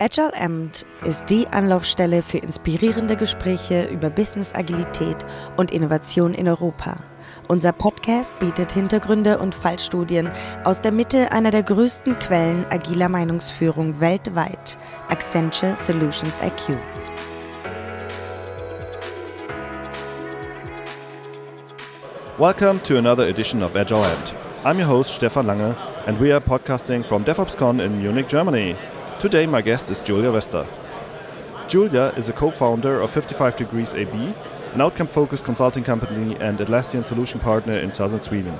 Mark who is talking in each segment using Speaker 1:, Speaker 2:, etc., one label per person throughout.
Speaker 1: Agile Amt ist die Anlaufstelle für inspirierende Gespräche über Business Agilität und Innovation in Europa. Unser Podcast bietet Hintergründe und Fallstudien aus der Mitte einer der größten Quellen agiler Meinungsführung weltweit, Accenture Solutions IQ.
Speaker 2: Welcome to another edition of Agile Amt. I'm your host Stefan Lange, and we are podcasting from DevOpsCon in Munich, Germany. Today, my guest is Julia Wester. Julia is a co founder of 55 Degrees AB, an outcome focused consulting company and Atlassian solution partner in southern Sweden.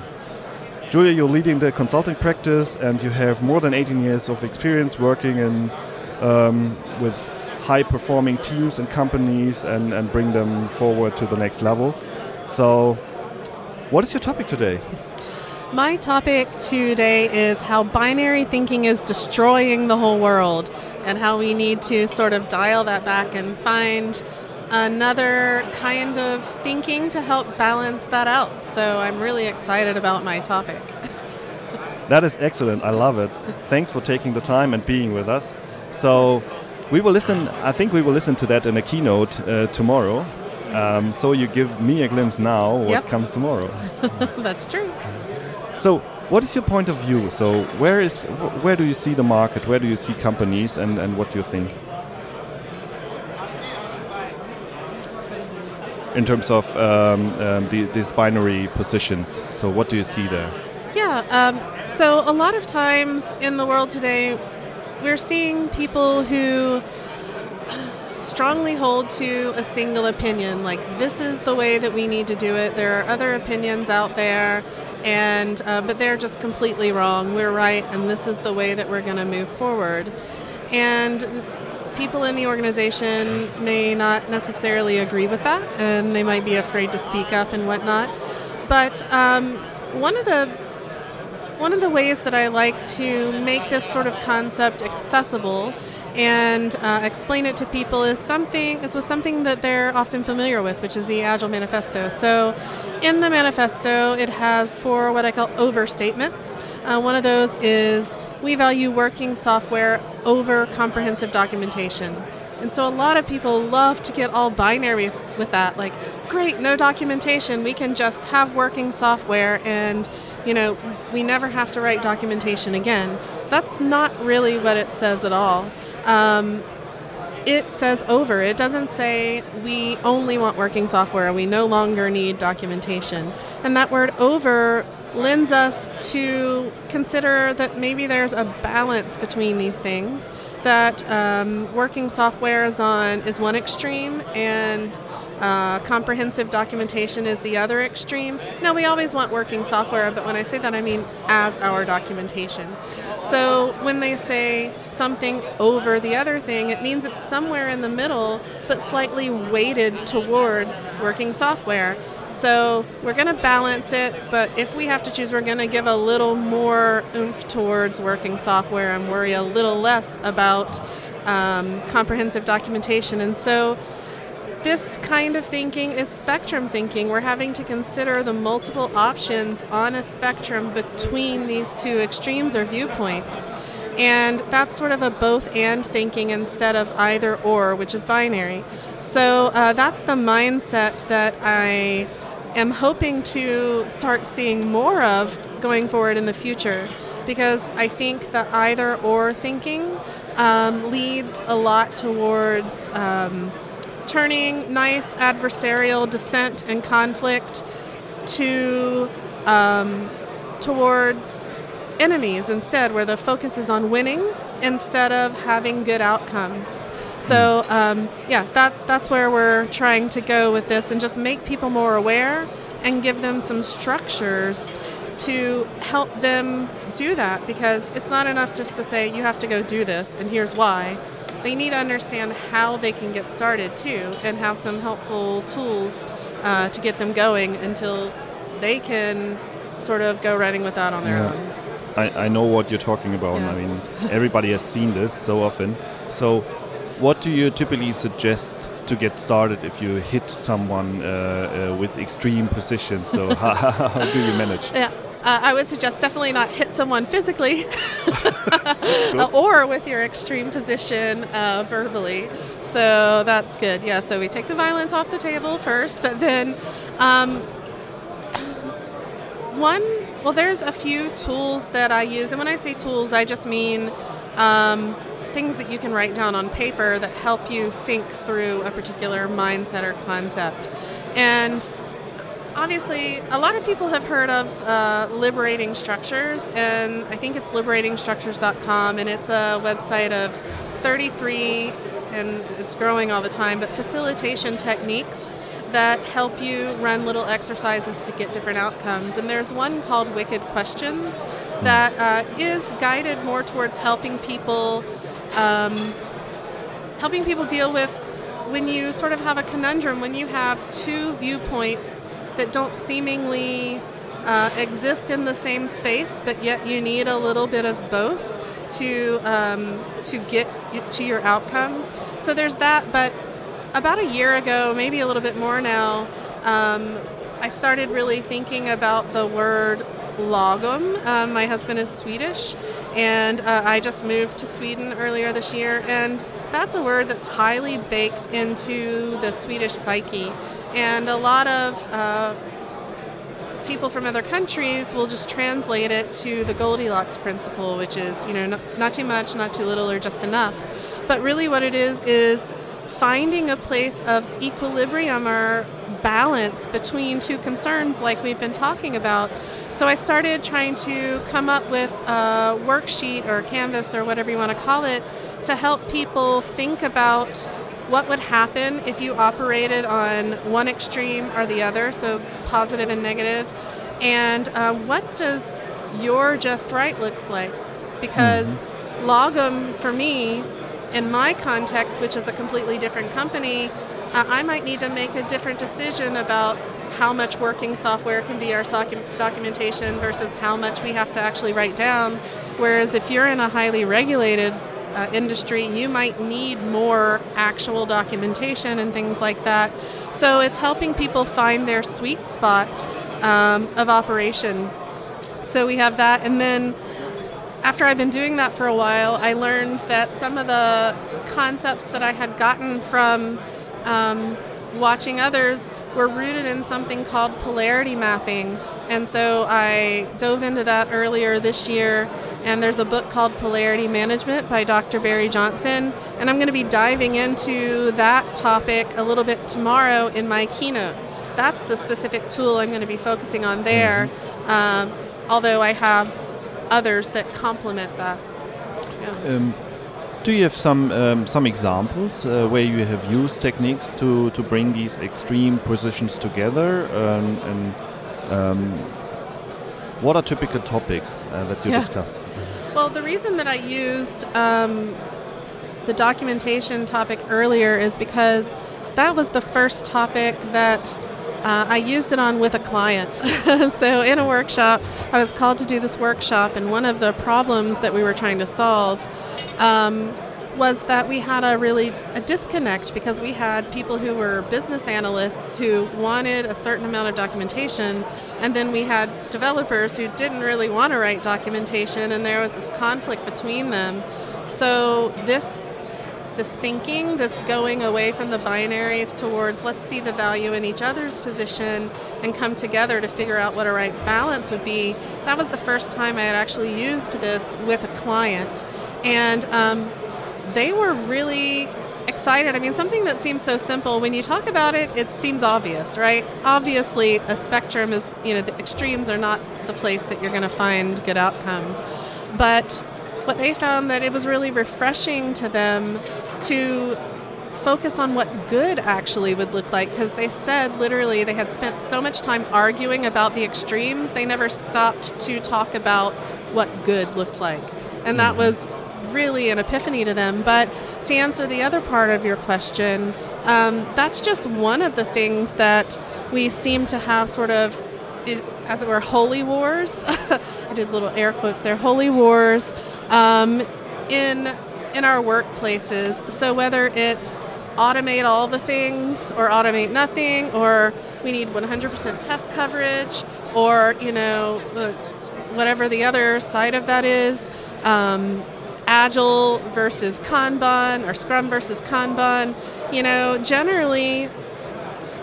Speaker 2: Julia, you're leading the consulting practice and you have more than 18 years of experience working in, um, with high performing teams and companies and, and bring them forward to the next level. So, what is your topic today?
Speaker 3: My topic today is how binary thinking is destroying the whole world and how we need to sort of dial that back and find another kind of thinking to help balance that out. So I'm really excited about my topic.
Speaker 2: That is excellent. I love it. Thanks for taking the time and being with us. So we will listen, I think we will listen to that in a keynote uh, tomorrow. Um, so you give me a glimpse now what
Speaker 3: Yep.
Speaker 2: comes tomorrow.
Speaker 3: That's true.
Speaker 2: So, what is your point of view? So, where is where do you see the market? Where do you see companies, and, and what do you think in terms of um, um, the, these binary positions? So, what do you see there?
Speaker 3: Yeah. Um, so a lot of times in the world today, we're seeing people who strongly hold to a single opinion. Like this is the way that we need to do it. There are other opinions out there, and uh, but they're just completely wrong. We're right, and this is the way that we're going to move forward. And people in the organization may not necessarily agree with that, and they might be afraid to speak up and whatnot. But um, one of the one of the ways that I like to make this sort of concept accessible and uh, explain it to people is something is with something that they're often familiar with, which is the Agile Manifesto. So, in the manifesto, it has four what I call overstatements. Uh, one of those is we value working software over comprehensive documentation. And so a lot of people love to get all binary with that. Like, great, no documentation. We can just have working software and, you know, we never have to write documentation again. That's not really what it says at all. Um, it says over. It doesn't say we only want working software. We no longer need documentation. And that word over lends us to consider that maybe there's a balance between these things. That um, working software is on is one extreme, and uh, comprehensive documentation is the other extreme. Now, we always want working software, but when I say that, I mean as our documentation. So when they say something over the other thing, it means it's somewhere in the middle, but slightly weighted towards working software. So we're going to balance it, but if we have to choose, we're going to give a little more oomph towards working software and worry a little less about um, comprehensive documentation. And so this kind of thinking is spectrum thinking. We're having to consider the multiple options on a spectrum between these two extremes or viewpoints. And that's sort of a both and thinking instead of either or, which is binary. So uh, that's the mindset that I am hoping to start seeing more of going forward in the future. Because I think that either or thinking um, leads a lot towards. Um, turning nice adversarial dissent and conflict to um, towards enemies instead, where the focus is on winning instead of having good outcomes. So um, yeah, that that's where we're trying to go with this, and just make people more aware and give them some structures to help them do that. Because it's not enough just to say you have to go do this, and here's why they need to understand how they can get started too and have some helpful tools uh, to get them going until they can sort of go running with that on their
Speaker 2: Yeah.
Speaker 3: own.
Speaker 2: I, I know what you're talking about.
Speaker 3: Yeah.
Speaker 2: I mean, everybody has seen this so often. So, what do you typically suggest to get started if you hit someone uh, uh, with extreme positions? So, how, how do you manage?
Speaker 3: Yeah. Uh, I would suggest definitely not hit someone physically uh, or with your extreme position uh, verbally. So that's good. Yeah, so we take the violence off the table first, but then um, one, well, there's a few tools that I use. And when I say tools, I just mean um, things that you can write down on paper that help you think through a particular mindset or concept. And obviously, a lot of people have heard of uh, Liberating Structures, and I think it's liberatingstructures.com, and it's a website of 33, and it's growing all the time, but facilitation techniques that help you run little exercises to get different outcomes. And there's one called Wicked Questions that uh, is guided more towards helping people. Um, helping people deal with when you sort of have a conundrum, when you have two viewpoints that don't seemingly uh, exist in the same space, but yet you need a little bit of both to um, to get to your outcomes. So there's that. But about a year ago, maybe a little bit more now, um, I started really thinking about the word lagom. Um, my husband is Swedish, and uh, I just moved to Sweden earlier this year, and that's a word that's highly baked into the Swedish psyche. And a lot of uh, people from other countries will just translate it to the Goldilocks principle, which is, you know, not, not too much, not too little, or just enough. But really, what it is is finding a place of equilibrium or balance between two concerns, like we've been talking about. So I started trying to come up with a worksheet or canvas or whatever you want to call it to help people think about what would happen if you operated on one extreme or the other, so positive and negative, and um, what does your just right looks like? Because mm-hmm. Lagom for me, in my context, which is a completely different company, uh, I might need to make a different decision about how much working software can be our documentation versus how much we have to actually write down. Whereas if you're in a highly regulated uh, industry, you might need more actual documentation and things like that. So it's helping people find their sweet spot um, of operation. So we have that, and then after I've been doing that for a while, I learned that some of the concepts that I had gotten from um, watching others were rooted in something called polarity mapping. And so I dove into that earlier this year and there's a book called Polarity Management by Dr. Barry Johnson. And I'm going to be diving into that topic a little bit tomorrow in my keynote. That's the specific tool I'm going to be focusing on there, mm-hmm. um, although I have others that complement that.
Speaker 2: Yeah. Um, do you have some um, some examples uh, where you have used techniques to, to bring these extreme positions together um, and um, what are typical topics uh, that you yeah. discuss?
Speaker 3: Well, the reason that I used um, the documentation topic earlier is because that was the first topic that uh, I used it on with a client. so, in a workshop, I was called to do this workshop, and one of the problems that we were trying to solve um, was that we had a really a disconnect because we had people who were business analysts who wanted a certain amount of documentation and then we had developers who didn't really want to write documentation and there was this conflict between them. So this this thinking this going away from the binaries towards let's see the value in each other's position and come together to figure out what a right balance would be that was the first time i had actually used this with a client. And um, they were really excited. I mean, something that seems so simple, when you talk about it, it seems obvious, right? Obviously, a spectrum is, you know, the extremes are not the place that you're going to find good outcomes. But what they found that it was really refreshing to them to focus on what good actually would look like because they said literally they had spent so much time arguing about the extremes they never stopped to talk about what good looked like and that mm-hmm. was really an epiphany to them. But to answer the other part of your question, um, that's just one of the things that we seem to have sort of, as it were, holy wars. I did little air quotes there, holy wars um, in in our workplaces. So whether it's automate all the things or automate nothing or we need 100% test coverage or you know, whatever the other side of that is. Um, agile versus Kanban or Scrum versus Kanban. You know, generally,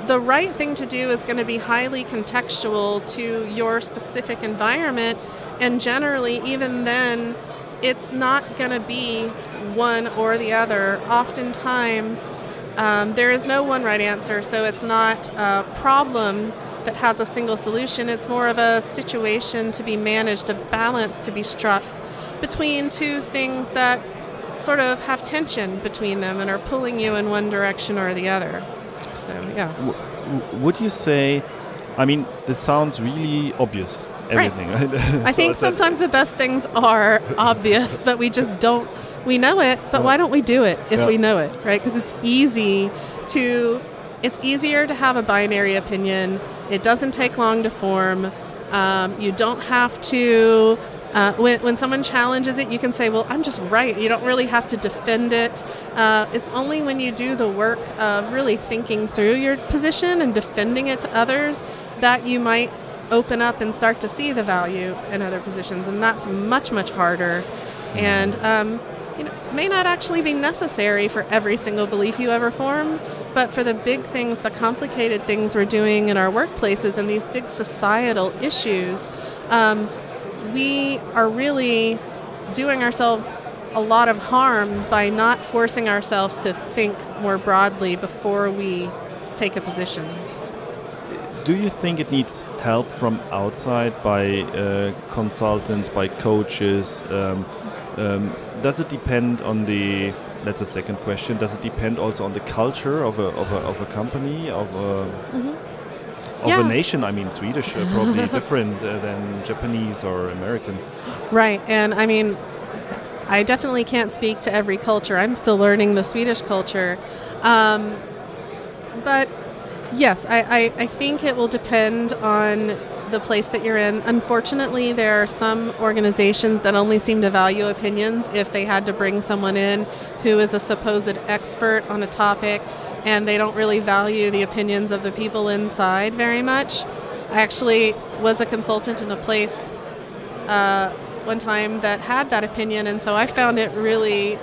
Speaker 3: the right thing to do is going to be highly contextual to your specific environment, and generally, even then, it's not going to be one or the other. Oftentimes, um, there is no one right answer, so it's not a problem that has a single solution. It's more of a situation to be managed, a balance to be struck between two things that sort of have tension between them and are pulling you in one direction or the other. So, yeah.
Speaker 2: W- would you say, I mean, this sounds really obvious, everything, right? right?
Speaker 3: I think sometimes the best things are obvious, but we just don't, we know it, but yeah. why don't we do it if yeah. we know it, right? Because it's easy to, it's easier to have a binary opinion. It doesn't take long to form. Um, you don't have to uh, when, when someone challenges it, you can say, Well, I'm just right. You don't really have to defend it. Uh, it's only when you do the work of really thinking through your position and defending it to others that you might open up and start to see the value in other positions. And that's much, much harder. And um, you know, may not actually be necessary for every single belief you ever form, but for the big things, the complicated things we're doing in our workplaces and these big societal issues, um, we are really doing ourselves a lot of harm by not forcing ourselves to think more broadly before we take a position.
Speaker 2: Do you think it needs help from outside by uh, consultants, by coaches? Um, um, does it depend on the that's a second question. Does it depend also on the culture of a, of a, of a company, of a, mm -hmm of yeah. a nation. I mean, Swedish are probably different uh, than Japanese or Americans.
Speaker 3: Right, and I mean, I definitely can't speak to every culture. I'm still learning the Swedish culture, um, but yes, I, I, I think it will depend on the place that you're in. Unfortunately, there are some organizations that only seem to value opinions if they had to bring someone in who is a supposed expert on a topic and they don't really value the opinions of the people inside very much. I actually was a consultant in a place uh, one time that had that opinion, and so I found it really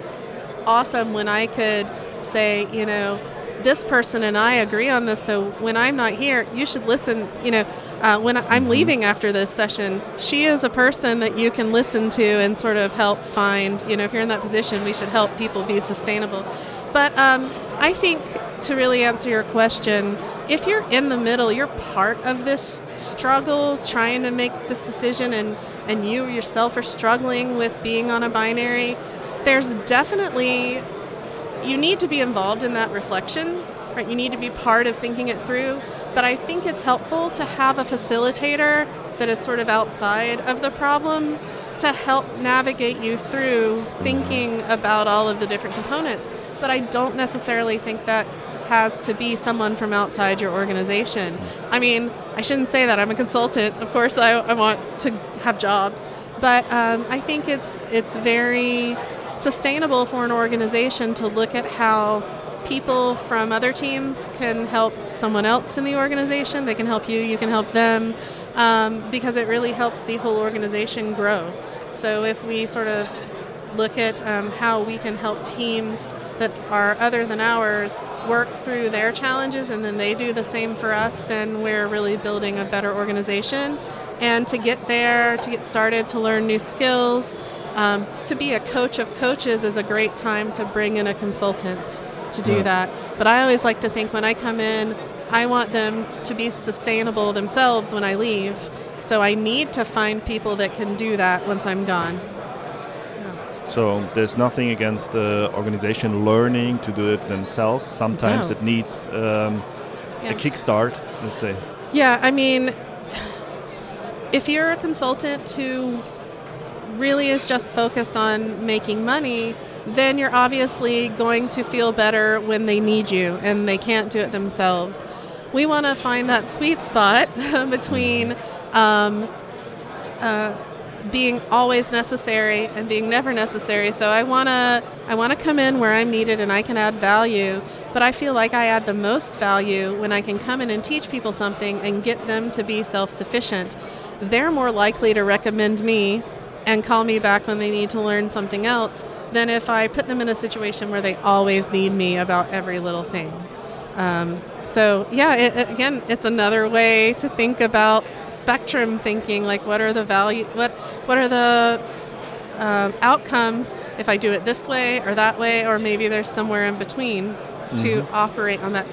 Speaker 3: awesome when I could say, you know, this person and I agree on this, so when I'm not here, you should listen, you know. Uh, when I'm mm-hmm. leaving after this session, she is a person that you can listen to and sort of help find. You know, if you're in that position, we should help people be sustainable. But um, I think to really answer your question, if you're in the middle, you're part of this struggle trying to make this decision and, and you yourself are struggling with being on a binary, there's definitely you need to be involved in that reflection, right? You need to be part of thinking it through. But I think it's helpful to have a facilitator that is sort of outside of the problem to help navigate you through thinking about all of the different components. But I don't necessarily think that has to be someone from outside your organization. I mean, I shouldn't say that. I'm a consultant. Of course, I, I want to have jobs, but um, I think it's it's very sustainable for an organization to look at how people from other teams can help someone else in the organization. They can help you. You can help them um, because it really helps the whole organization grow. So if we sort of look at um, how we can help teams that are other than ours work through their challenges and then they do the same for us, then we're really building a better organization. And to get there, to get started, to learn new skills, um, to be a coach of coaches is a great time to bring in a consultant to do yeah. that. But I always like to think when I come in, I want them to be sustainable themselves when I leave. So I need to find people that can do that once I'm gone.
Speaker 2: So there's nothing against the organization learning to do it themselves. Sometimes no. it needs um, yeah. a kickstart, let's say.
Speaker 3: Yeah, I mean, if you're a consultant who really is just focused on making money, then you're obviously going to feel better when they need you and they can't do it themselves. We want to find that sweet spot between um, uh, being always necessary and being never necessary. So I want to I want to come in where I'm needed and I can add value, But I feel like I add the most value when I can come in and teach people something and get them to be self sufficient. They're more likely to recommend me and call me back when they need to learn something else than if I put them in a situation where they always need me about every little thing. Um, so yeah, it, again, it's another way to think about spectrum thinking. Like, what are the value? What what are the uh, outcomes if I do it this way or that way, or maybe there's somewhere in between mm-hmm. to operate on that.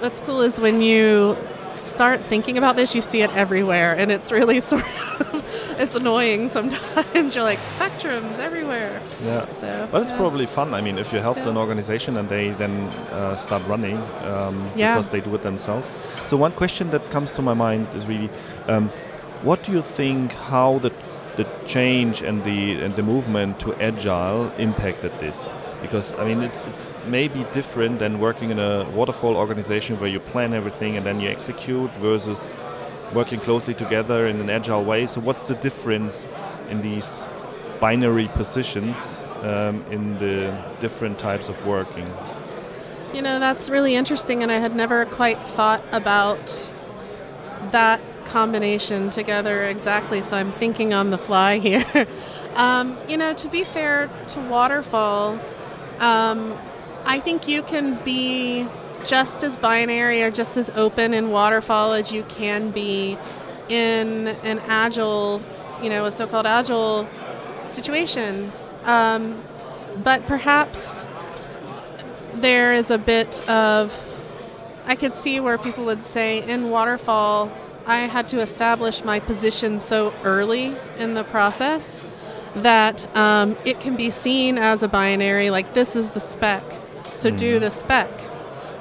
Speaker 3: What's cool is when you start thinking about this, you see it everywhere, and it's really sort of it's annoying sometimes. You're like spectrums everywhere.
Speaker 2: Yeah. So, but it's yeah. probably fun. I mean, if you help yeah. an organization and they then uh, start running um, yeah. because they do it themselves. So one question that comes to my mind is really, um, what do you think? How the the change and the and the movement to agile impacted this? Because I mean, it's it's maybe different than working in a waterfall organization where you plan everything and then you execute versus working closely together in an agile way. So, what's the difference in these binary positions um, in the different types of working?
Speaker 3: You know, that's really interesting, and I had never quite thought about that combination together exactly. So, I'm thinking on the fly here. um, you know, to be fair to Waterfall, um, I think you can be just as binary or just as open in waterfall as you can be in an agile, you know, a so called agile situation. Um, but perhaps there is a bit of, I could see where people would say in waterfall, I had to establish my position so early in the process that um, it can be seen as a binary, like this is the spec, so mm. do the spec.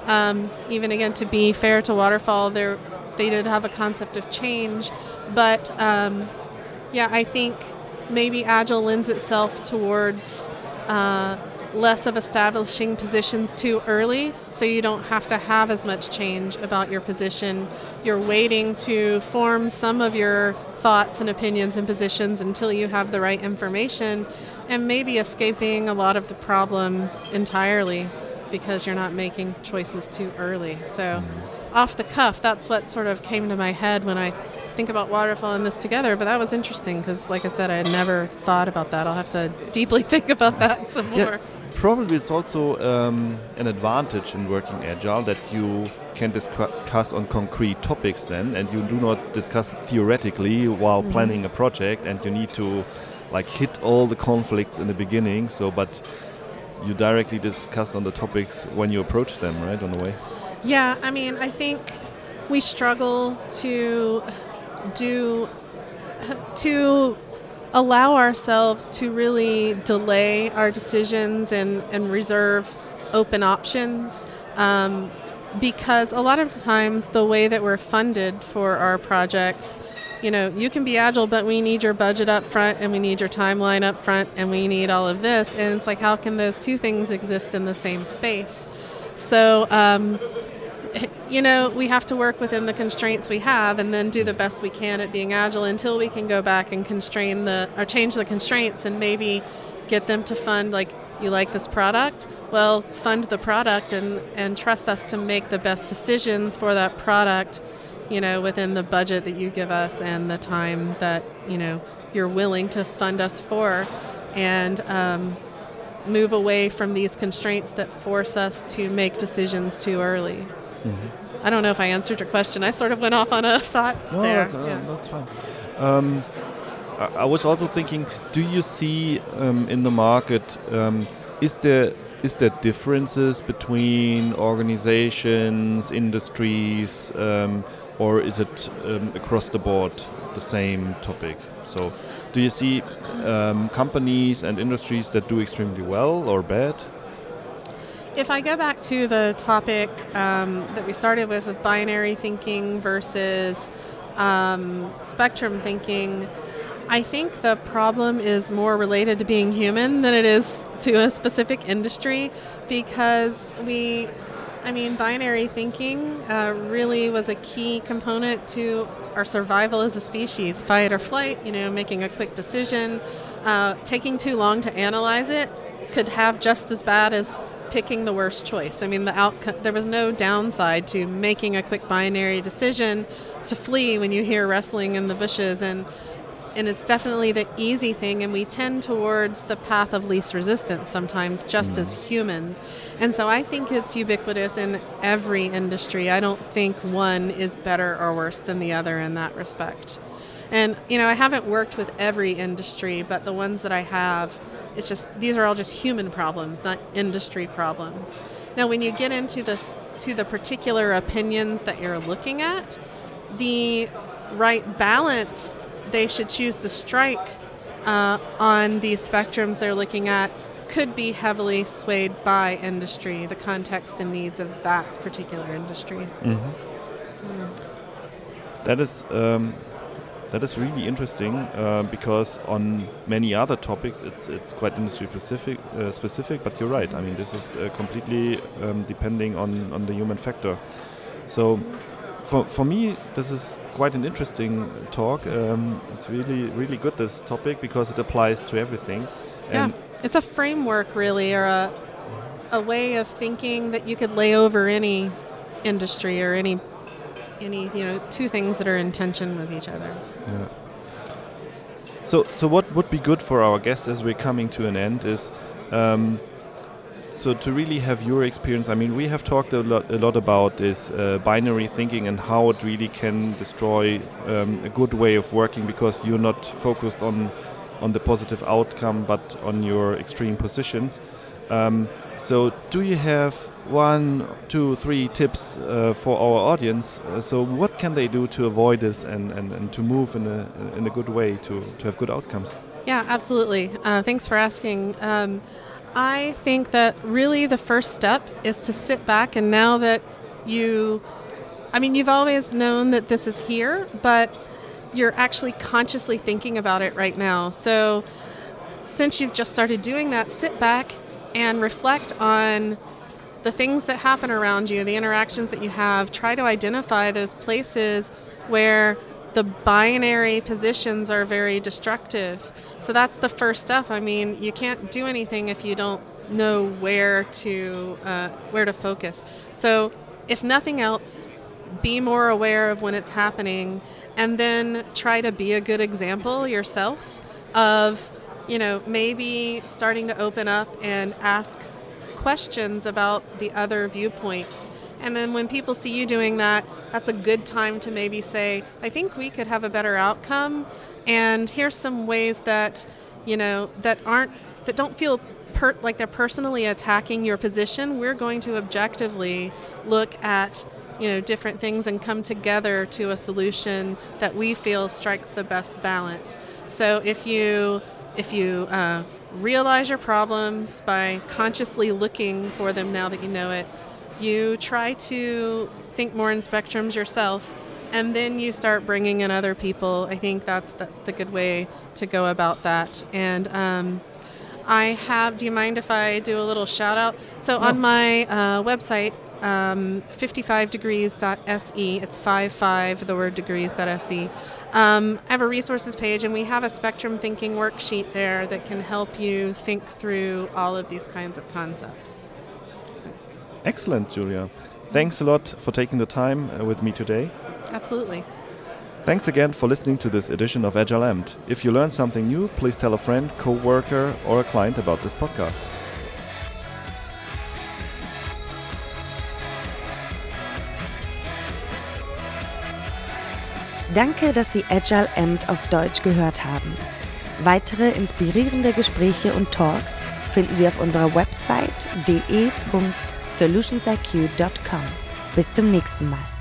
Speaker 3: Um, even again, to be fair to Waterfall, they they did have a concept of change, but um, yeah, I think maybe Agile lends itself towards uh, less of establishing positions too early, so you don't have to have as much change about your position. You're waiting to form some of your thoughts and opinions and positions until you have the right information, and maybe escaping a lot of the problem entirely because you're not making choices too early. So, mm-hmm. off the cuff, that's what sort of came to my head when I think about waterfall and this together. But that was interesting because, like I said, I had never thought about that. I'll have to deeply think about that some more.
Speaker 2: Probably it's also um, an advantage in working agile that you can discuss on concrete topics then, and you do not discuss theoretically while mm-hmm. planning a project, and you need to like hit all the conflicts in the beginning. So, but you directly discuss on the topics when you approach them, right, on the way?
Speaker 3: Yeah, I mean, I think we struggle to do to allow ourselves to really delay our decisions and, and reserve open options um, because a lot of times the way that we're funded for our projects you know, you can be agile, but we need your budget up front and we need your timeline up front and we need all of this. And it's like, how can those two things exist in the same space? So, um, you know, we have to work within the constraints we have and then do the best we can at being agile until we can go back and constrain the, or change the constraints and maybe get them to fund, like, you like this product? Well, fund the product and, and trust us to make the best decisions for that product you know, within the budget that you give us and the time that, you know, you're willing to fund us for and um, move away from these constraints that force us to make decisions too early. Mm-hmm. I don't know if I answered your question. I sort of went off on a thought
Speaker 2: no,
Speaker 3: there.
Speaker 2: That's, uh, yeah. that's fine. Um, I, I, was also thinking, do you see um, in the market, um, is there is there differences between organizations, industries, um, or is it um, across the board the same topic? So, do you see um, companies and industries that do extremely well or bad?
Speaker 3: If I go back to the topic um, that we started with, with binary thinking versus um, spectrum thinking, I think the problem is more related to being human than it is to a specific industry because we I mean, binary thinking uh, really was a key component to our survival as a species fight or flight, you know, making a quick decision. Uh, taking too long to analyze it could have just as bad as picking the worst choice. I mean, the outcome there was no downside to making a quick binary decision to flee when you hear wrestling in the bushes and and it's definitely the easy thing and we tend towards the path of least resistance sometimes just mm. as humans. And so i think it's ubiquitous in every industry. I don't think one is better or worse than the other in that respect. And you know i haven't worked with every industry but the ones that i have it's just these are all just human problems not industry problems. Now when you get into the to the particular opinions that you're looking at the right balance they should choose to strike uh, on these spectrums they're looking at could be heavily swayed by industry, the context and needs of that particular industry. Mm-hmm.
Speaker 2: Mm. That is um, that is really interesting uh, because on many other topics it's it's quite industry specific. Uh, specific, but you're right. I mean, this is uh, completely um, depending on on the human factor. So for, for me, this is quite an interesting talk. Um, it's really, really good, this topic, because it applies to everything.
Speaker 3: And yeah, it's a framework, really, or a, a way of thinking that you could lay over any industry or any, any you know, two things that are in tension with each other.
Speaker 2: Yeah. So, so what would be good for our guests as we're coming to an end is um, so to really have your experience, I mean, we have talked a lot, a lot about this uh, binary thinking and how it really can destroy um, a good way of working because you're not focused on on the positive outcome, but on your extreme positions. Um, so, do you have one, two, three tips uh, for our audience? Uh, so, what can they do to avoid this and, and, and to move in a in a good way to to have good outcomes?
Speaker 3: Yeah, absolutely. Uh, thanks for asking. Um, I think that really the first step is to sit back and now that you, I mean, you've always known that this is here, but you're actually consciously thinking about it right now. So since you've just started doing that, sit back and reflect on the things that happen around you, the interactions that you have. Try to identify those places where the binary positions are very destructive. So that's the first step. I mean, you can't do anything if you don't know where to uh, where to focus. So if nothing else, be more aware of when it's happening, and then try to be a good example yourself of you know maybe starting to open up and ask questions about the other viewpoints. And then when people see you doing that, that's a good time to maybe say, I think we could have a better outcome. And here's some ways that, you know, that aren't, that don't feel per, like they're personally attacking your position. We're going to objectively look at, you know, different things and come together to a solution that we feel strikes the best balance. So if you, if you uh, realize your problems by consciously looking for them now that you know it, you try to think more in spectrums yourself and then you start bringing in other people. I think that's that's the good way to go about that. And um, i have do you mind if i do a little shout out? So on my uh, website um, 55degrees.se it's 55 the word degrees.se um, i have a resources page and we have a spectrum thinking worksheet there that can help you think through all of these kinds of concepts.
Speaker 2: Excellent, Julia. Thanks a lot for taking the time uh, with me today.
Speaker 3: Absolutely.
Speaker 2: Thanks again for listening to this edition of Agile Amped. If you learned something new, please tell a friend, co-worker or a client about this podcast.
Speaker 1: Danke, dass Sie Agile Amped auf Deutsch gehört haben. Weitere inspirierende Gespräche und Talks finden Sie auf unserer Website de.de solutionsiq.com. Bis zum nächsten Mal.